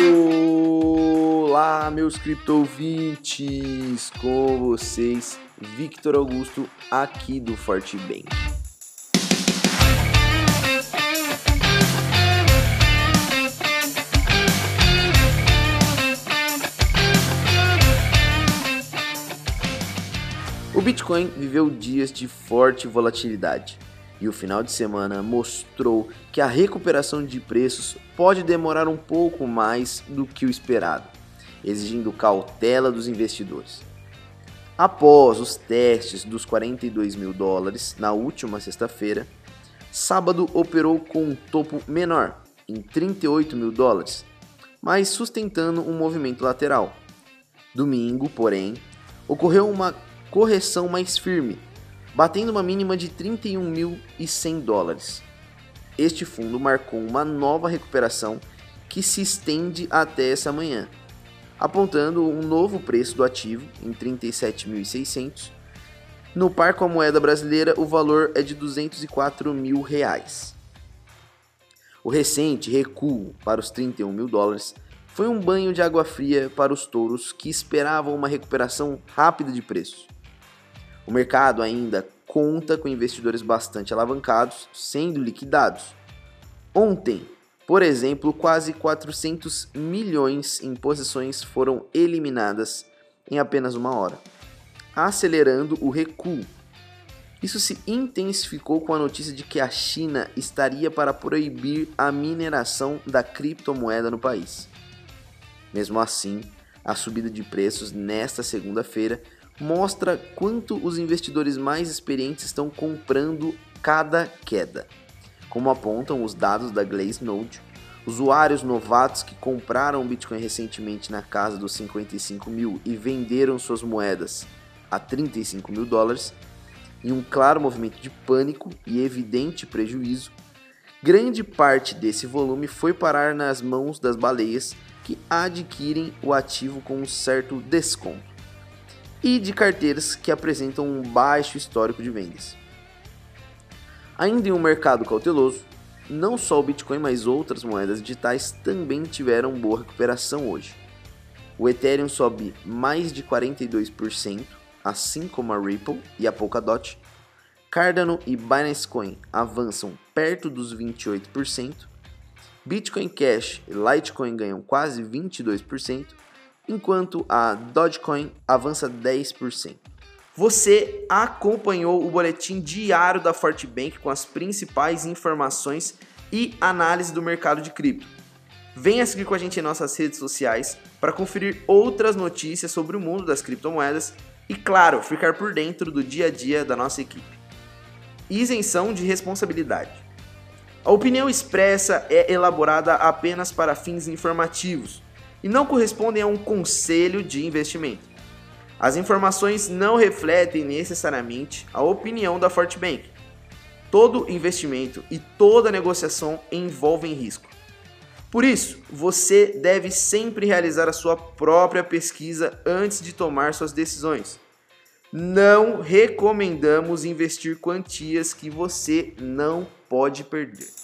Olá, meus criptovintes! Com vocês, Victor Augusto, aqui do Forte Bank. O Bitcoin viveu dias de forte volatilidade e o final de semana mostrou que a recuperação de preços pode demorar um pouco mais do que o esperado, exigindo cautela dos investidores. Após os testes dos 42 mil dólares na última sexta-feira, sábado operou com um topo menor, em 38 mil dólares, mas sustentando um movimento lateral. Domingo, porém, ocorreu uma correção mais firme, batendo uma mínima de 31.100 dólares. Este fundo marcou uma nova recuperação que se estende até essa manhã, apontando um novo preço do ativo em 37.600. No par com a moeda brasileira, o valor é de 204 mil reais. O recente recuo para os 31 mil dólares foi um banho de água fria para os touros que esperavam uma recuperação rápida de preços. O mercado ainda conta com investidores bastante alavancados sendo liquidados. Ontem, por exemplo, quase 400 milhões em posições foram eliminadas em apenas uma hora, acelerando o recuo. Isso se intensificou com a notícia de que a China estaria para proibir a mineração da criptomoeda no país. Mesmo assim, a subida de preços nesta segunda-feira mostra quanto os investidores mais experientes estão comprando cada queda. Como apontam os dados da Glazenode, usuários novatos que compraram Bitcoin recentemente na casa dos 55 mil e venderam suas moedas a 35 mil dólares, em um claro movimento de pânico e evidente prejuízo, grande parte desse volume foi parar nas mãos das baleias que adquirem o ativo com um certo desconto e de carteiras que apresentam um baixo histórico de vendas. Ainda em um mercado cauteloso, não só o Bitcoin, mas outras moedas digitais também tiveram boa recuperação hoje. O Ethereum sobe mais de 42%, assim como a Ripple e a Polkadot. Cardano e Binance Coin avançam perto dos 28%. Bitcoin Cash e Litecoin ganham quase 22% enquanto a Dogecoin avança 10%. Você acompanhou o boletim diário da Fortbank com as principais informações e análise do mercado de cripto. Venha seguir com a gente em nossas redes sociais para conferir outras notícias sobre o mundo das criptomoedas e, claro, ficar por dentro do dia a dia da nossa equipe. Isenção de responsabilidade. A opinião expressa é elaborada apenas para fins informativos e não correspondem a um conselho de investimento. As informações não refletem necessariamente a opinião da Fortbank. Todo investimento e toda negociação envolvem risco. Por isso, você deve sempre realizar a sua própria pesquisa antes de tomar suas decisões. Não recomendamos investir quantias que você não pode perder.